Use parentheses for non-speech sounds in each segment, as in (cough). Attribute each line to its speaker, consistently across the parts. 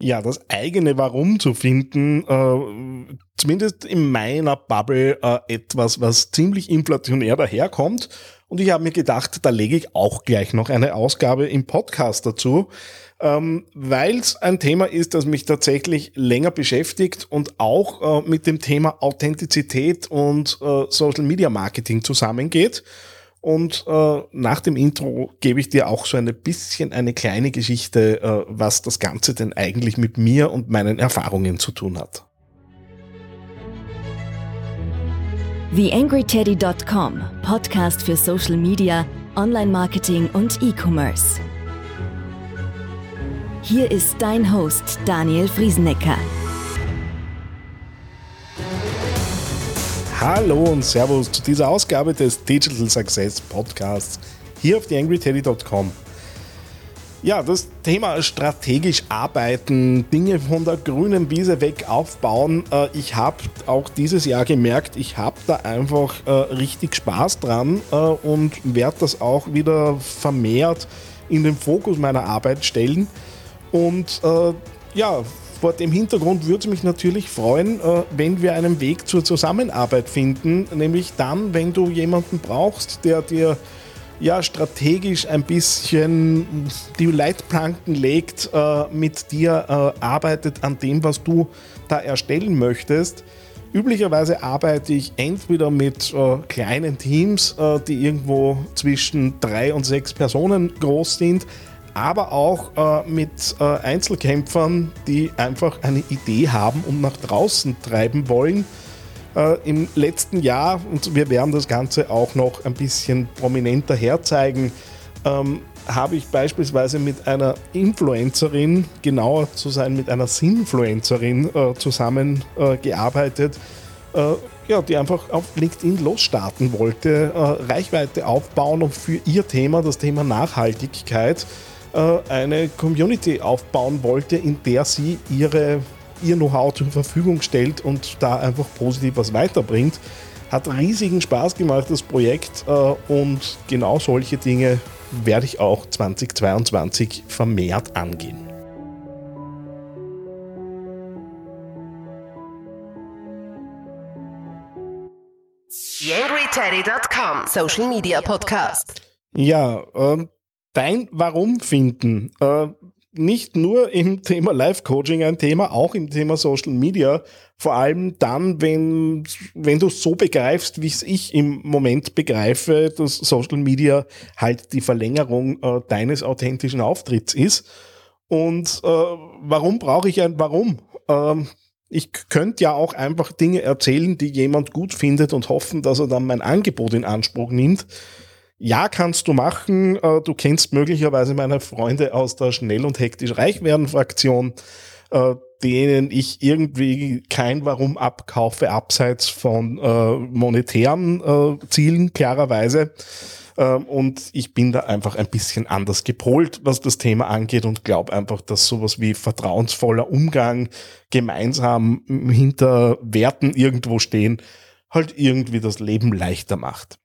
Speaker 1: Ja, das eigene Warum zu finden, äh, zumindest in meiner Bubble äh, etwas, was ziemlich inflationär daherkommt. Und ich habe mir gedacht, da lege ich auch gleich noch eine Ausgabe im Podcast dazu, ähm, weil es ein Thema ist, das mich tatsächlich länger beschäftigt und auch äh, mit dem Thema Authentizität und äh, Social Media Marketing zusammengeht. Und äh, nach dem Intro gebe ich dir auch so ein bisschen eine kleine Geschichte, äh, was das Ganze denn eigentlich mit mir und meinen Erfahrungen zu tun hat.
Speaker 2: TheAngryTeddy.com, Podcast für Social Media, Online-Marketing und E-Commerce. Hier ist dein Host Daniel Friesenecker.
Speaker 1: Hallo und Servus zu dieser Ausgabe des Digital Success Podcasts hier auf theangryteddy.com. Ja, das Thema strategisch arbeiten, Dinge von der grünen Wiese weg aufbauen. Äh, ich habe auch dieses Jahr gemerkt, ich habe da einfach äh, richtig Spaß dran äh, und werde das auch wieder vermehrt in den Fokus meiner Arbeit stellen. Und ja, vor dem Hintergrund würde es mich natürlich freuen, äh, wenn wir einen Weg zur Zusammenarbeit finden, nämlich dann, wenn du jemanden brauchst, der dir ja strategisch ein bisschen die Leitplanken legt, äh, mit dir äh, arbeitet an dem, was du da erstellen möchtest. Üblicherweise arbeite ich entweder mit kleinen Teams, die irgendwo zwischen drei und sechs Personen groß sind, aber auch äh, mit äh, Einzelkämpfern, die einfach eine Idee haben und nach draußen treiben wollen. Äh, Im letzten Jahr, und wir werden das Ganze auch noch ein bisschen prominenter herzeigen, ähm, habe ich beispielsweise mit einer Influencerin, genauer zu sein mit einer Sinfluencerin äh, zusammengearbeitet, äh, ja, die einfach auf LinkedIn losstarten wollte, äh, Reichweite aufbauen und für ihr Thema, das Thema Nachhaltigkeit, äh, eine Community aufbauen wollte, in der sie ihre, ihr Know-how zur Verfügung stellt und da einfach positiv was weiterbringt. Hat riesigen Spaß gemacht, das Projekt, äh, und genau solche Dinge werde ich auch 2022 vermehrt angehen.
Speaker 3: YangryTeddy.com Social Media Podcast.
Speaker 1: Ja, ähm, dein Warum finden. Äh, nicht nur im (laughs) Thema Live-Coaching ein Thema, auch im Thema Social Media. Vor allem dann, wenn, wenn du so begreifst, wie es ich im Moment begreife, dass Social Media halt die Verlängerung äh, deines authentischen Auftritts ist. Und äh, warum brauche ich ein Warum? Ähm, ich könnte ja auch einfach Dinge erzählen, die jemand gut findet und hoffen, dass er dann mein Angebot in Anspruch nimmt. Ja, kannst du machen. Äh, du kennst möglicherweise meine Freunde aus der Schnell- und Hektisch Reichwerden-Fraktion, äh, denen ich irgendwie kein Warum abkaufe, abseits von äh, monetären Zielen, klarerweise. Ähm, und ich bin da einfach ein bisschen anders gepolt, was das Thema angeht und glaube einfach, dass sowas wie vertrauensvoller Umgang, gemeinsam hinter Werten irgendwo stehen, halt irgendwie das Leben leichter macht.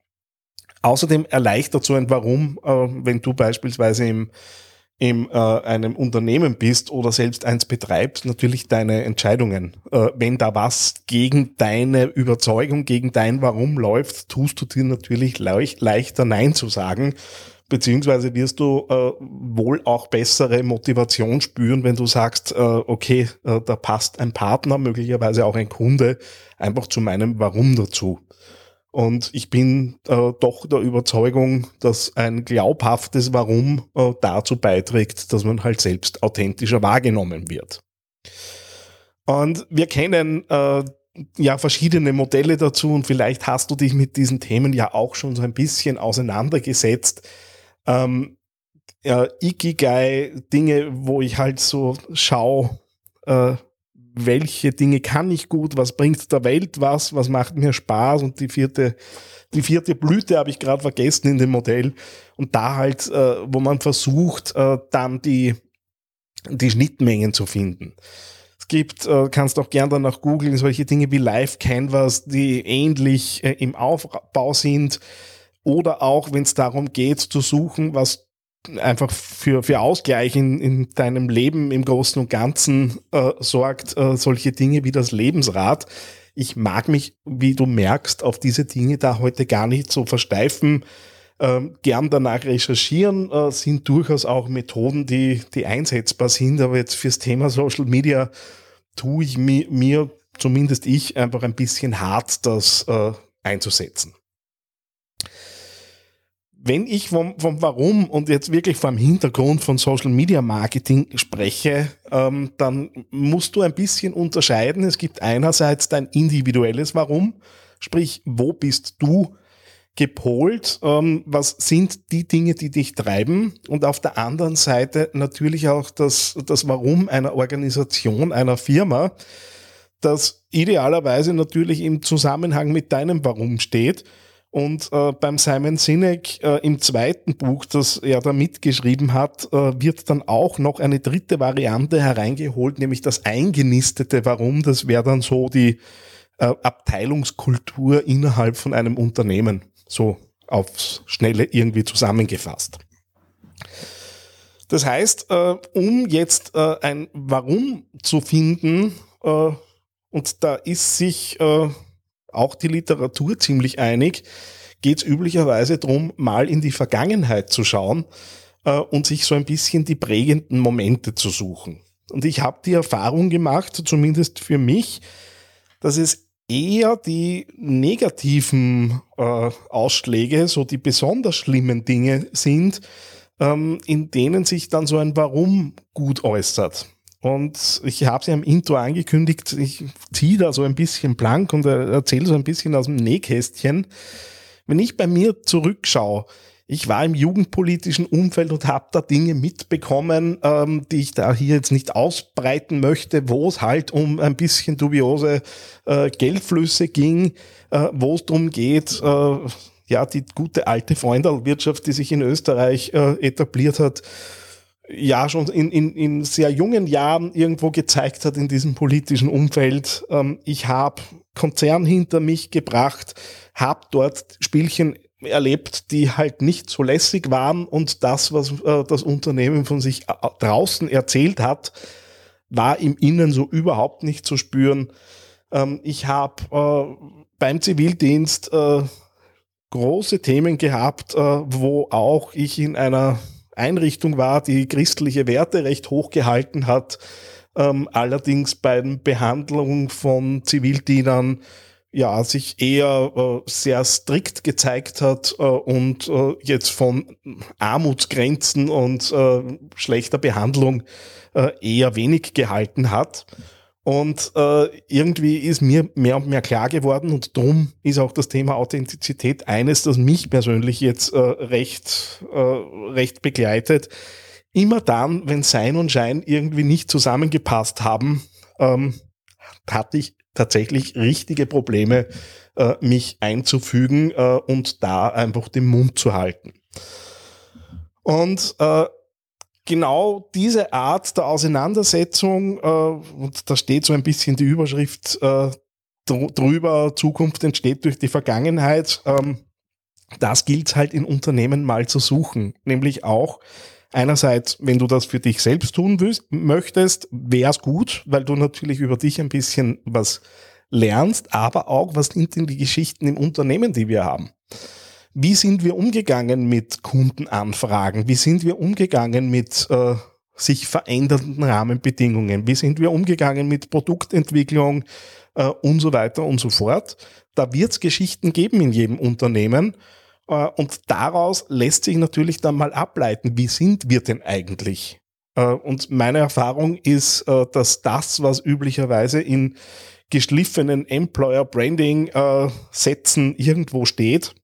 Speaker 1: Außerdem erleichtert so ein Warum, äh, wenn du beispielsweise im, in äh, einem Unternehmen bist oder selbst eins betreibst, natürlich deine Entscheidungen. Äh, wenn da was gegen deine Überzeugung, gegen dein Warum läuft, tust du dir natürlich leicht, leichter Nein zu sagen, beziehungsweise wirst du äh, wohl auch bessere Motivation spüren, wenn du sagst, äh, okay, äh, da passt ein Partner, möglicherweise auch ein Kunde, einfach zu meinem Warum dazu. Und ich bin äh, doch der Überzeugung, dass ein glaubhaftes Warum äh, dazu beiträgt, dass man halt selbst authentischer wahrgenommen wird. Und wir kennen äh, ja verschiedene Modelle dazu und vielleicht hast du dich mit diesen Themen ja auch schon so ein bisschen auseinandergesetzt. Ähm, ja, Ikigai, Dinge, wo ich halt so schaue, äh, welche Dinge kann ich gut, was bringt der Welt was, was macht mir Spaß? Und die vierte, die vierte Blüte habe ich gerade vergessen in dem Modell. Und da halt, äh, wo man versucht, äh, dann die, die Schnittmengen zu finden. Es gibt, äh, kannst auch gern dann nach googeln, solche Dinge wie Live Canvas, die ähnlich äh, im Aufbau sind. Oder auch, wenn es darum geht zu suchen, was einfach für, für Ausgleich in, in deinem Leben im Großen und Ganzen äh, sorgt, äh, solche Dinge wie das Lebensrad. Ich mag mich, wie du merkst, auf diese Dinge da heute gar nicht so versteifen. Ähm, gern danach recherchieren, äh, sind durchaus auch Methoden, die, die einsetzbar sind. Aber jetzt fürs Thema Social Media tue ich mi, mir, zumindest ich, einfach ein bisschen hart, das äh, einzusetzen wenn ich vom, vom Warum und jetzt wirklich vom Hintergrund von Social Media Marketing spreche, ähm, dann musst du ein bisschen unterscheiden. Es gibt einerseits dein individuelles Warum, sprich, wo bist du gepolt, ähm, was sind die Dinge, die dich treiben? Und auf der anderen Seite natürlich auch das, das Warum einer Organisation, einer Firma, das idealerweise natürlich im Zusammenhang mit deinem Warum steht und äh, beim Simon Sinek äh, im zweiten Buch, das er da mitgeschrieben hat, äh, wird dann auch noch eine dritte Variante hereingeholt, nämlich das eingenistete Warum. Das wäre dann so die äh, Abteilungskultur innerhalb von einem Unternehmen, so aufs Schnelle irgendwie zusammengefasst. Das heißt, äh, um jetzt äh, ein Warum zu finden, und da ist sich auch die Literatur ziemlich einig, geht es üblicherweise darum, mal in die Vergangenheit zu schauen äh, und sich so ein bisschen die prägenden Momente zu suchen. Und ich habe die Erfahrung gemacht, zumindest für mich, dass es eher die negativen äh, Ausschläge, so die besonders schlimmen Dinge sind, ähm, in denen sich dann so ein Warum gut äußert. Und ich habe sie am Intro angekündigt, ich ziehe da so ein bisschen blank und erzähle so ein bisschen aus dem Nähkästchen. Wenn ich bei mir zurückschaue, ich war im jugendpolitischen Umfeld und habe da Dinge mitbekommen, ähm, die ich da hier jetzt nicht ausbreiten möchte, wo es halt um ein bisschen dubiose äh, Geldflüsse ging, äh, wo es darum geht, äh, ja, die gute alte Freundelwirtschaft, die sich in Österreich äh, etabliert hat, ja schon in, in, in sehr jungen Jahren irgendwo gezeigt hat in diesem politischen Umfeld. Ähm, ich habe Konzern hinter mich gebracht, habe dort Spielchen erlebt, die halt nicht so lässig waren und das, was äh, das Unternehmen von sich äh, draußen erzählt hat, war im Innen so überhaupt nicht zu spüren. Ähm, ich habe äh, beim Zivildienst äh, große Themen gehabt, äh, wo auch ich in einer Einrichtung war, die christliche Werte recht hoch gehalten hat, ähm, allerdings bei der Behandlung von Zivildienern ja, sich eher äh, sehr strikt gezeigt hat äh, und äh, jetzt von Armutsgrenzen und äh, schlechter Behandlung äh, eher wenig gehalten hat. Und äh, irgendwie ist mir mehr und mehr klar geworden und drum ist auch das Thema Authentizität eines, das mich persönlich jetzt äh, recht, äh, recht begleitet. Immer dann, wenn Sein und Schein irgendwie nicht zusammengepasst haben, ähm, hatte ich tatsächlich richtige Probleme, äh, mich einzufügen äh, und da einfach den Mund zu halten. Und äh, genau diese Art der Auseinandersetzung, äh, und da steht so ein bisschen die Überschrift äh, drüber, Zukunft entsteht durch die Vergangenheit, ähm, das gilt halt in Unternehmen mal zu suchen. Nämlich auch einerseits, wenn du das für dich selbst tun möchtest, wäre es gut, weil du natürlich über dich ein bisschen was lernst, aber auch, was sind denn die Geschichten im Unternehmen, die wir haben. Wie sind wir umgegangen mit Kundenanfragen? Wie sind wir umgegangen mit äh, sich verändernden Rahmenbedingungen? Wie sind wir umgegangen mit Produktentwicklung äh, und so weiter und so fort? Da wird es Geschichten geben in jedem Unternehmen. Äh, und daraus lässt sich natürlich dann mal ableiten, wie sind wir denn eigentlich? Äh, und meine Erfahrung ist, äh, dass das, was üblicherweise in geschliffenen Employer Branding Sätzen irgendwo steht,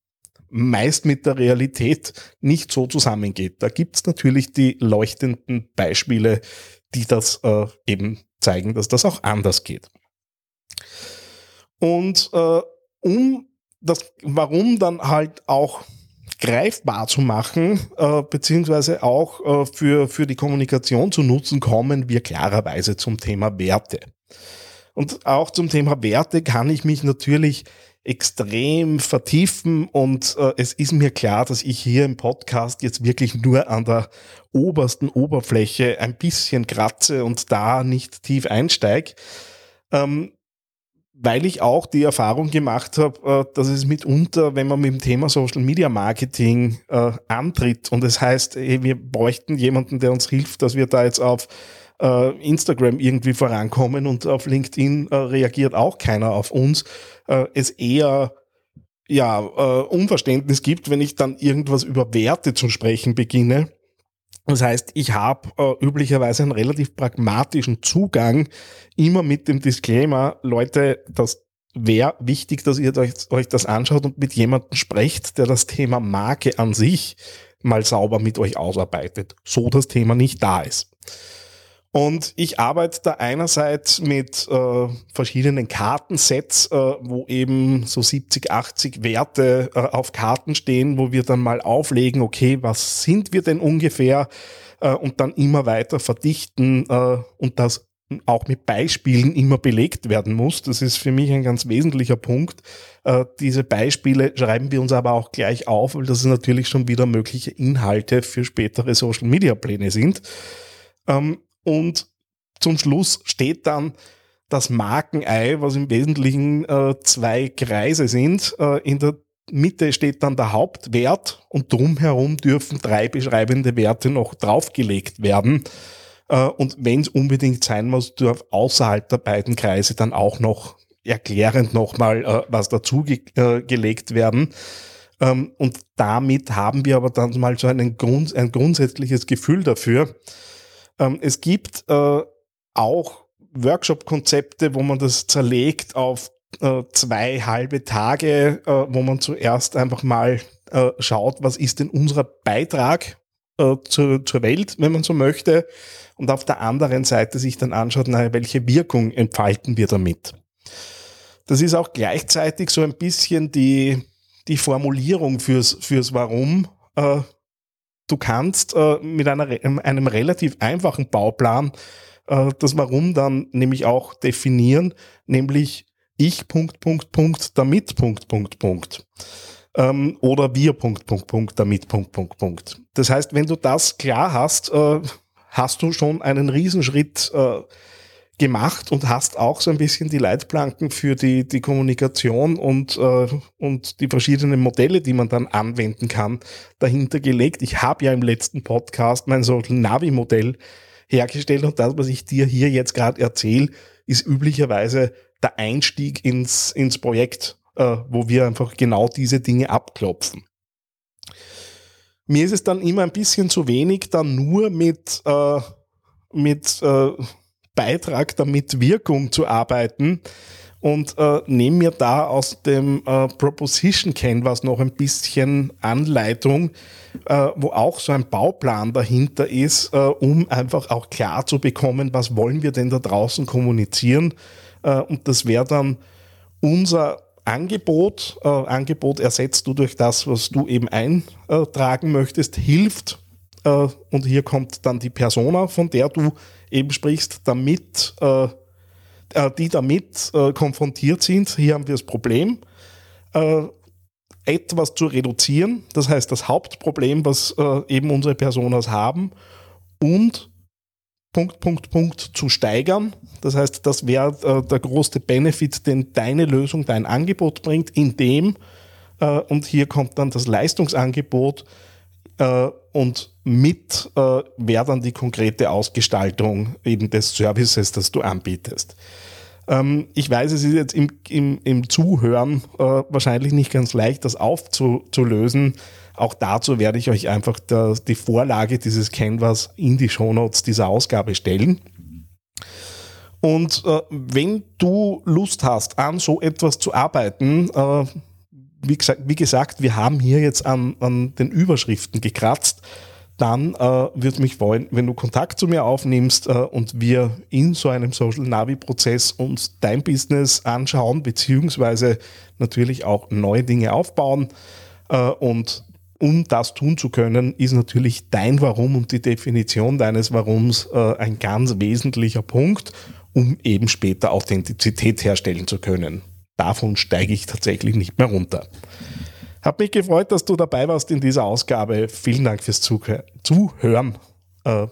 Speaker 1: meist mit der Realität nicht so zusammengeht. Da gibt's natürlich die leuchtenden Beispiele, die das äh, eben zeigen, dass das auch anders geht. Und äh, um das Warum dann halt auch greifbar zu machen, äh, beziehungsweise auch äh, für, für die Kommunikation zu nutzen, kommen wir klarerweise zum Thema Werte. Und auch zum Thema Werte kann ich mich natürlich extrem vertiefen und äh, es ist mir klar, dass ich hier im Podcast jetzt wirklich nur an der obersten Oberfläche ein bisschen kratze und da nicht tief einsteige. Ähm, weil ich auch die Erfahrung gemacht habe, äh, dass es mitunter, wenn man mit dem Thema Social Media Marketing äh, antritt und es das heißt, ey, wir bräuchten jemanden, der uns hilft, dass wir da jetzt auf äh, Instagram irgendwie vorankommen und auf LinkedIn äh, reagiert auch keiner auf uns, äh, es eher ja, äh, Unverständnis gibt, wenn ich dann irgendwas über Werte zu sprechen beginne. Das heißt, ich habe äh, üblicherweise einen relativ pragmatischen Zugang, immer mit dem Disclaimer, Leute, das wäre wichtig, dass ihr euch, euch das anschaut und mit jemandem sprecht, der das Thema Marke an sich mal sauber mit euch ausarbeitet, so das Thema nicht da ist. Und ich arbeite da einerseits mit äh, verschiedenen Kartensets, äh, wo eben so 70, 80 Werte äh, auf Karten stehen, wo wir dann mal auflegen, okay, was sind wir denn ungefähr? Äh, und dann immer weiter verdichten äh, und das auch mit Beispielen immer belegt werden muss. Das ist für mich ein ganz wesentlicher Punkt. Äh, diese Beispiele schreiben wir uns aber auch gleich auf, weil das natürlich schon wieder mögliche Inhalte für spätere Social-Media-Pläne sind. Ähm, und zum Schluss steht dann das Markenei, was im Wesentlichen äh, zwei Kreise sind. Äh, in der Mitte steht dann der Hauptwert und drumherum dürfen drei beschreibende Werte noch draufgelegt werden. Äh, und wenn es unbedingt sein muss, darf außerhalb der beiden Kreise dann auch noch erklärend nochmal äh, was dazu ge äh, werden. Ähm, und damit haben wir aber dann mal so einen Grund, ein grundsätzliches Gefühl dafür, ähm, es gibt äh, auch Workshop-Konzepte, wo man das zerlegt auf äh, zwei halbe Tage, äh, wo man zuerst einfach mal äh, schaut, was ist denn unser Beitrag äh, zur, zur Welt, wenn man so möchte, und auf der anderen Seite sich dann anschaut, naja, welche Wirkung entfalten wir damit. Das ist auch gleichzeitig so ein bisschen die, die Formulierung fürs, fürs Warum äh, du kannst äh, mit einer, einem relativ einfachen Bauplan äh, das Warum dann nämlich auch definieren, nämlich ich Punkt, Punkt, Punkt, damit Punkt, Punkt, Punkt. Ähm, oder wir Punkt, Punkt, Punkt, damit Punkt, Punkt, Punkt. Das heißt, wenn du das klar hast, äh, hast du schon einen Riesenschritt äh, gemacht und hast auch so ein bisschen die Leitplanken für die, die Kommunikation und, äh, und die verschiedenen Modelle, die man dann anwenden kann, dahinter gelegt. Ich habe ja im letzten Podcast mein so Navi-Modell hergestellt und das, was ich dir hier jetzt gerade erzähle, ist üblicherweise der Einstieg ins, ins Projekt, äh, wo wir einfach genau diese Dinge abklopfen. Mir ist es dann immer ein bisschen zu wenig, dann nur mit, äh, mit äh, Beitrag damit Wirkung zu arbeiten und äh, nehme mir da aus dem äh, Proposition Canvas noch ein bisschen Anleitung, äh, wo auch so ein Bauplan dahinter ist, äh, um einfach auch klar zu bekommen, was wollen wir denn da draußen kommunizieren. Äh, und das wäre dann unser Angebot. Äh, Angebot ersetzt du durch das, was du eben eintragen möchtest, hilft. und hier kommt dann die Persona, von der du eben sprichst, damit, äh, äh, die damit äh, konfrontiert sind. Hier haben wir das Problem, äh, etwas zu reduzieren, das heißt das Hauptproblem, was äh, eben unsere Personas haben, und Punkt, Punkt, Punkt zu steigern. Das heißt, das wäre äh, der große Benefit, den deine Lösung, dein Angebot bringt, indem, und hier kommt dann das Leistungsangebot, und mit äh, wäre dann die konkrete Ausgestaltung eben des Services, das du anbietest. Ähm, ich weiß, es ist jetzt im, im, im Zuhören äh, wahrscheinlich nicht ganz leicht, das aufzulösen. Auch dazu werde ich euch einfach die Vorlage dieses Canvas in die Shownotes dieser Ausgabe stellen. Und äh, wenn du Lust hast, an so etwas zu arbeiten, äh, wie gesagt, wie gesagt, wir haben hier jetzt an, an den Überschriften gekratzt. Dann äh, würde mich freuen, wenn du Kontakt zu mir aufnimmst äh, und wir in so einem Social Navi-Prozess uns dein Business anschauen, beziehungsweise natürlich auch neue Dinge aufbauen. Äh, und um das tun zu können, ist natürlich dein Warum und die Definition deines Warums äh, ein ganz wesentlicher Punkt, um eben später Authentizität herstellen zu können. Davon steige ich tatsächlich nicht mehr runter. Hat mich gefreut, dass du dabei warst in dieser Ausgabe. Vielen Dank fürs Zuhören. Äh,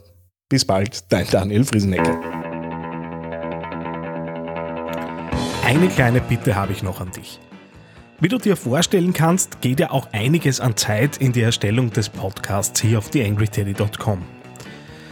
Speaker 1: bis bald, dein Daniel Friesenecke. Eine kleine Bitte habe ich noch an dich. Wie du dir vorstellen kannst, geht ja auch einiges an Zeit in die Erstellung des Podcasts hier auf theangryteddy.com.